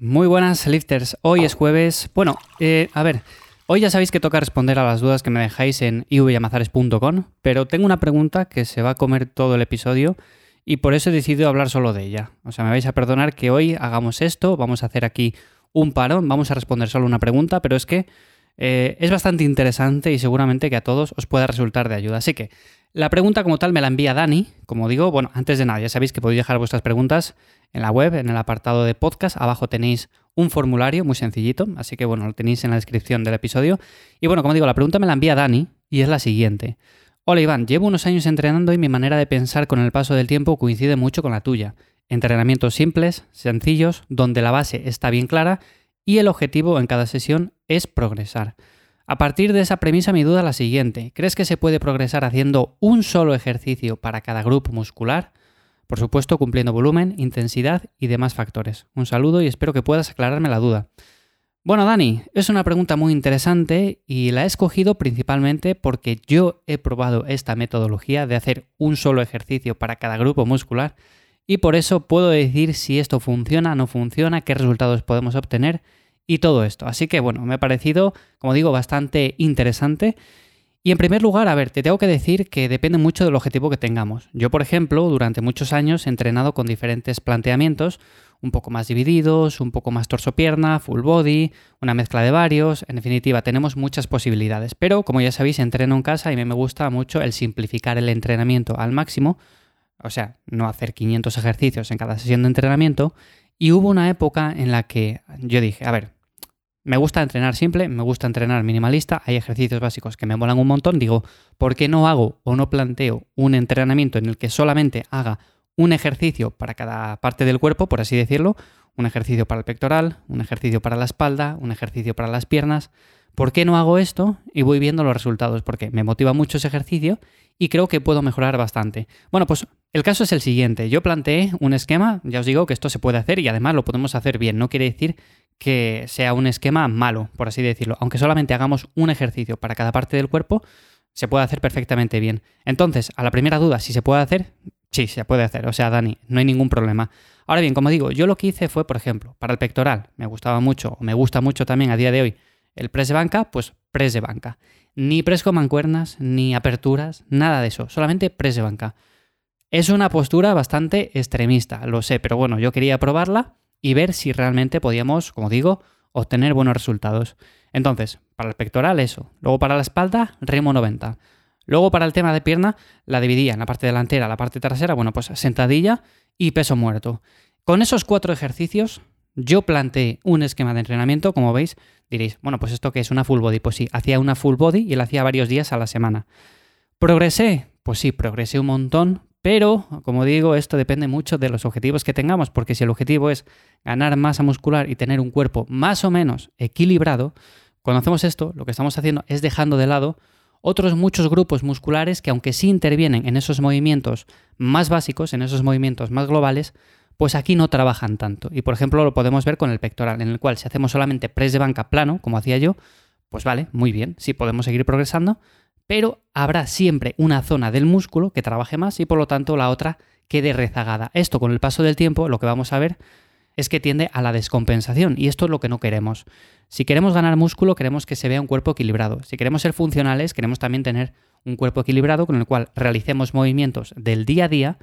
Muy buenas, lifters. Hoy es jueves. Bueno, eh, a ver, hoy ya sabéis que toca responder a las dudas que me dejáis en ivyamazares.com, pero tengo una pregunta que se va a comer todo el episodio y por eso he decidido hablar solo de ella. O sea, me vais a perdonar que hoy hagamos esto, vamos a hacer aquí un parón, vamos a responder solo una pregunta, pero es que eh, es bastante interesante y seguramente que a todos os pueda resultar de ayuda. Así que la pregunta como tal me la envía Dani. Como digo, bueno, antes de nada, ya sabéis que podéis dejar vuestras preguntas en la web, en el apartado de podcast. Abajo tenéis un formulario muy sencillito, así que bueno, lo tenéis en la descripción del episodio. Y bueno, como digo, la pregunta me la envía Dani y es la siguiente. Hola Iván, llevo unos años entrenando y mi manera de pensar con el paso del tiempo coincide mucho con la tuya. Entrenamientos simples, sencillos, donde la base está bien clara y el objetivo en cada sesión es progresar. A partir de esa premisa mi duda es la siguiente. ¿Crees que se puede progresar haciendo un solo ejercicio para cada grupo muscular? Por supuesto, cumpliendo volumen, intensidad y demás factores. Un saludo y espero que puedas aclararme la duda. Bueno, Dani, es una pregunta muy interesante y la he escogido principalmente porque yo he probado esta metodología de hacer un solo ejercicio para cada grupo muscular y por eso puedo decir si esto funciona, no funciona, qué resultados podemos obtener y todo esto. Así que bueno, me ha parecido, como digo, bastante interesante. Y en primer lugar, a ver, te tengo que decir que depende mucho del objetivo que tengamos. Yo, por ejemplo, durante muchos años he entrenado con diferentes planteamientos, un poco más divididos, un poco más torso-pierna, full body, una mezcla de varios. En definitiva, tenemos muchas posibilidades. Pero, como ya sabéis, entreno en casa y a mí me gusta mucho el simplificar el entrenamiento al máximo. O sea, no hacer 500 ejercicios en cada sesión de entrenamiento. Y hubo una época en la que yo dije, a ver, me gusta entrenar simple, me gusta entrenar minimalista, hay ejercicios básicos que me molan un montón, digo, ¿por qué no hago o no planteo un entrenamiento en el que solamente haga un ejercicio para cada parte del cuerpo, por así decirlo, un ejercicio para el pectoral, un ejercicio para la espalda, un ejercicio para las piernas. ¿Por qué no hago esto? Y voy viendo los resultados, porque me motiva mucho ese ejercicio y creo que puedo mejorar bastante. Bueno, pues el caso es el siguiente. Yo planteé un esquema, ya os digo que esto se puede hacer y además lo podemos hacer bien. No quiere decir que sea un esquema malo, por así decirlo. Aunque solamente hagamos un ejercicio para cada parte del cuerpo, se puede hacer perfectamente bien. Entonces, a la primera duda, si se puede hacer, sí, se puede hacer. O sea, Dani, no hay ningún problema. Ahora bien, como digo, yo lo que hice fue, por ejemplo, para el pectoral, me gustaba mucho, me gusta mucho también a día de hoy, el press de banca, pues press de banca. Ni press con mancuernas, ni aperturas, nada de eso, solamente press de banca. Es una postura bastante extremista, lo sé, pero bueno, yo quería probarla y ver si realmente podíamos, como digo, obtener buenos resultados. Entonces, para el pectoral eso. Luego para la espalda, remo 90. Luego para el tema de pierna, la dividía en la parte delantera, la parte trasera, bueno, pues sentadilla y peso muerto. Con esos cuatro ejercicios, yo planteé un esquema de entrenamiento, como veis, diréis, bueno, pues esto que es una full body, pues sí, hacía una full body y la hacía varios días a la semana. ¿Progresé? Pues sí, progresé un montón, pero, como digo, esto depende mucho de los objetivos que tengamos, porque si el objetivo es ganar masa muscular y tener un cuerpo más o menos equilibrado, cuando hacemos esto, lo que estamos haciendo es dejando de lado otros muchos grupos musculares que aunque sí intervienen en esos movimientos más básicos, en esos movimientos más globales, pues aquí no trabajan tanto. Y por ejemplo lo podemos ver con el pectoral, en el cual si hacemos solamente press de banca plano, como hacía yo, pues vale, muy bien, sí podemos seguir progresando, pero habrá siempre una zona del músculo que trabaje más y por lo tanto la otra quede rezagada. Esto con el paso del tiempo lo que vamos a ver es que tiende a la descompensación y esto es lo que no queremos. Si queremos ganar músculo queremos que se vea un cuerpo equilibrado. Si queremos ser funcionales queremos también tener un cuerpo equilibrado con el cual realicemos movimientos del día a día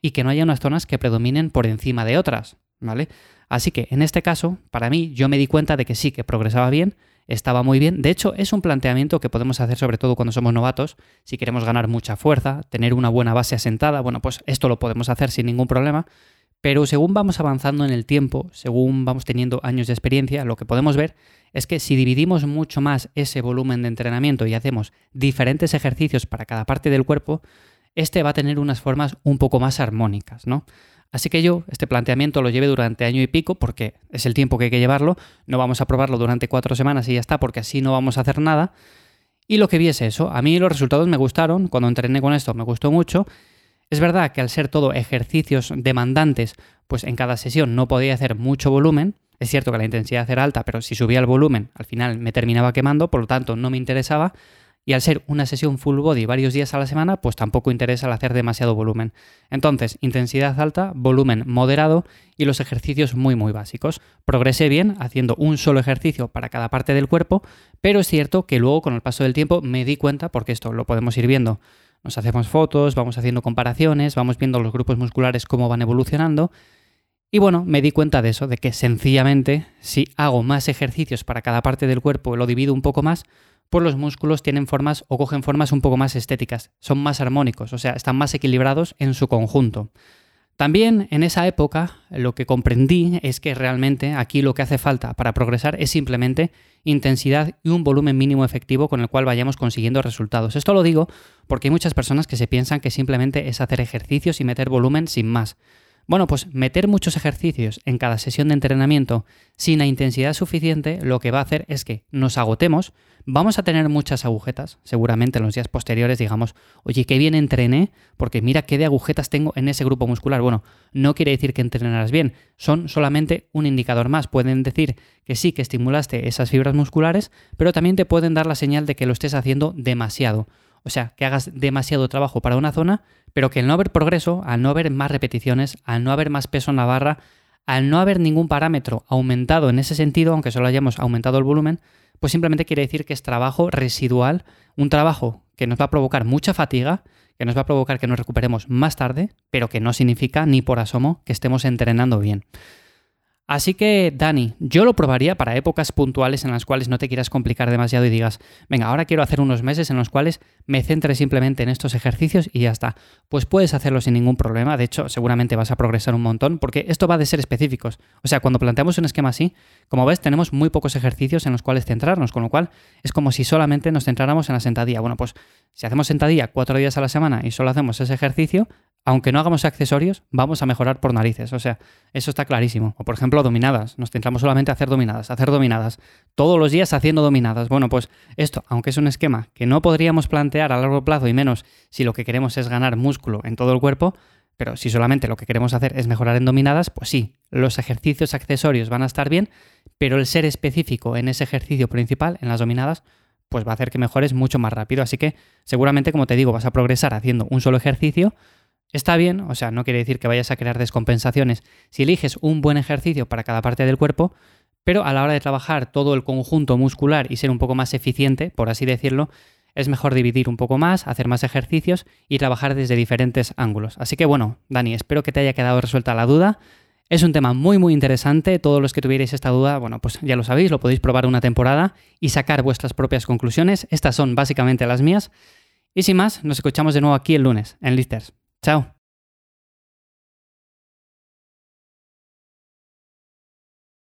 y que no haya unas zonas que predominen por encima de otras, ¿vale? Así que en este caso, para mí, yo me di cuenta de que sí, que progresaba bien, estaba muy bien. De hecho, es un planteamiento que podemos hacer sobre todo cuando somos novatos, si queremos ganar mucha fuerza, tener una buena base asentada, bueno, pues esto lo podemos hacer sin ningún problema. Pero según vamos avanzando en el tiempo, según vamos teniendo años de experiencia, lo que podemos ver es que si dividimos mucho más ese volumen de entrenamiento y hacemos diferentes ejercicios para cada parte del cuerpo, este va a tener unas formas un poco más armónicas, ¿no? Así que yo este planteamiento lo llevé durante año y pico porque es el tiempo que hay que llevarlo, no vamos a probarlo durante cuatro semanas y ya está porque así no vamos a hacer nada. Y lo que vi es eso, a mí los resultados me gustaron, cuando entrené con esto me gustó mucho. Es verdad que al ser todo ejercicios demandantes, pues en cada sesión no podía hacer mucho volumen. Es cierto que la intensidad era alta, pero si subía el volumen al final me terminaba quemando, por lo tanto no me interesaba. Y al ser una sesión full body varios días a la semana, pues tampoco interesa el hacer demasiado volumen. Entonces, intensidad alta, volumen moderado y los ejercicios muy muy básicos. Progresé bien haciendo un solo ejercicio para cada parte del cuerpo, pero es cierto que luego con el paso del tiempo me di cuenta, porque esto lo podemos ir viendo, nos hacemos fotos, vamos haciendo comparaciones, vamos viendo los grupos musculares cómo van evolucionando. Y bueno, me di cuenta de eso, de que sencillamente si hago más ejercicios para cada parte del cuerpo y lo divido un poco más, pues los músculos tienen formas o cogen formas un poco más estéticas, son más armónicos, o sea, están más equilibrados en su conjunto. También en esa época lo que comprendí es que realmente aquí lo que hace falta para progresar es simplemente intensidad y un volumen mínimo efectivo con el cual vayamos consiguiendo resultados. Esto lo digo porque hay muchas personas que se piensan que simplemente es hacer ejercicios y meter volumen sin más. Bueno, pues meter muchos ejercicios en cada sesión de entrenamiento sin la intensidad suficiente lo que va a hacer es que nos agotemos, vamos a tener muchas agujetas, seguramente en los días posteriores digamos, oye, qué bien entrené, porque mira qué de agujetas tengo en ese grupo muscular. Bueno, no quiere decir que entrenarás bien, son solamente un indicador más. Pueden decir que sí, que estimulaste esas fibras musculares, pero también te pueden dar la señal de que lo estés haciendo demasiado. O sea, que hagas demasiado trabajo para una zona, pero que al no haber progreso, al no haber más repeticiones, al no haber más peso en la barra, al no haber ningún parámetro aumentado en ese sentido, aunque solo hayamos aumentado el volumen, pues simplemente quiere decir que es trabajo residual, un trabajo que nos va a provocar mucha fatiga, que nos va a provocar que nos recuperemos más tarde, pero que no significa ni por asomo que estemos entrenando bien. Así que, Dani, yo lo probaría para épocas puntuales en las cuales no te quieras complicar demasiado y digas, venga, ahora quiero hacer unos meses en los cuales me centre simplemente en estos ejercicios y ya está. Pues puedes hacerlo sin ningún problema, de hecho, seguramente vas a progresar un montón, porque esto va de ser específicos. O sea, cuando planteamos un esquema así, como ves, tenemos muy pocos ejercicios en los cuales centrarnos, con lo cual es como si solamente nos centráramos en la sentadilla. Bueno, pues si hacemos sentadilla cuatro días a la semana y solo hacemos ese ejercicio, aunque no hagamos accesorios, vamos a mejorar por narices. O sea, eso está clarísimo. O por ejemplo, dominadas. Nos centramos solamente a hacer dominadas, hacer dominadas. Todos los días haciendo dominadas. Bueno, pues esto, aunque es un esquema que no podríamos plantear a largo plazo y menos si lo que queremos es ganar músculo en todo el cuerpo, pero si solamente lo que queremos hacer es mejorar en dominadas, pues sí, los ejercicios accesorios van a estar bien, pero el ser específico en ese ejercicio principal, en las dominadas, pues va a hacer que mejores mucho más rápido. Así que seguramente, como te digo, vas a progresar haciendo un solo ejercicio Está bien, o sea, no quiere decir que vayas a crear descompensaciones si eliges un buen ejercicio para cada parte del cuerpo, pero a la hora de trabajar todo el conjunto muscular y ser un poco más eficiente, por así decirlo, es mejor dividir un poco más, hacer más ejercicios y trabajar desde diferentes ángulos. Así que bueno, Dani, espero que te haya quedado resuelta la duda. Es un tema muy muy interesante, todos los que tuvierais esta duda, bueno, pues ya lo sabéis, lo podéis probar una temporada y sacar vuestras propias conclusiones. Estas son básicamente las mías. Y sin más, nos escuchamos de nuevo aquí el lunes, en Listers. Chao.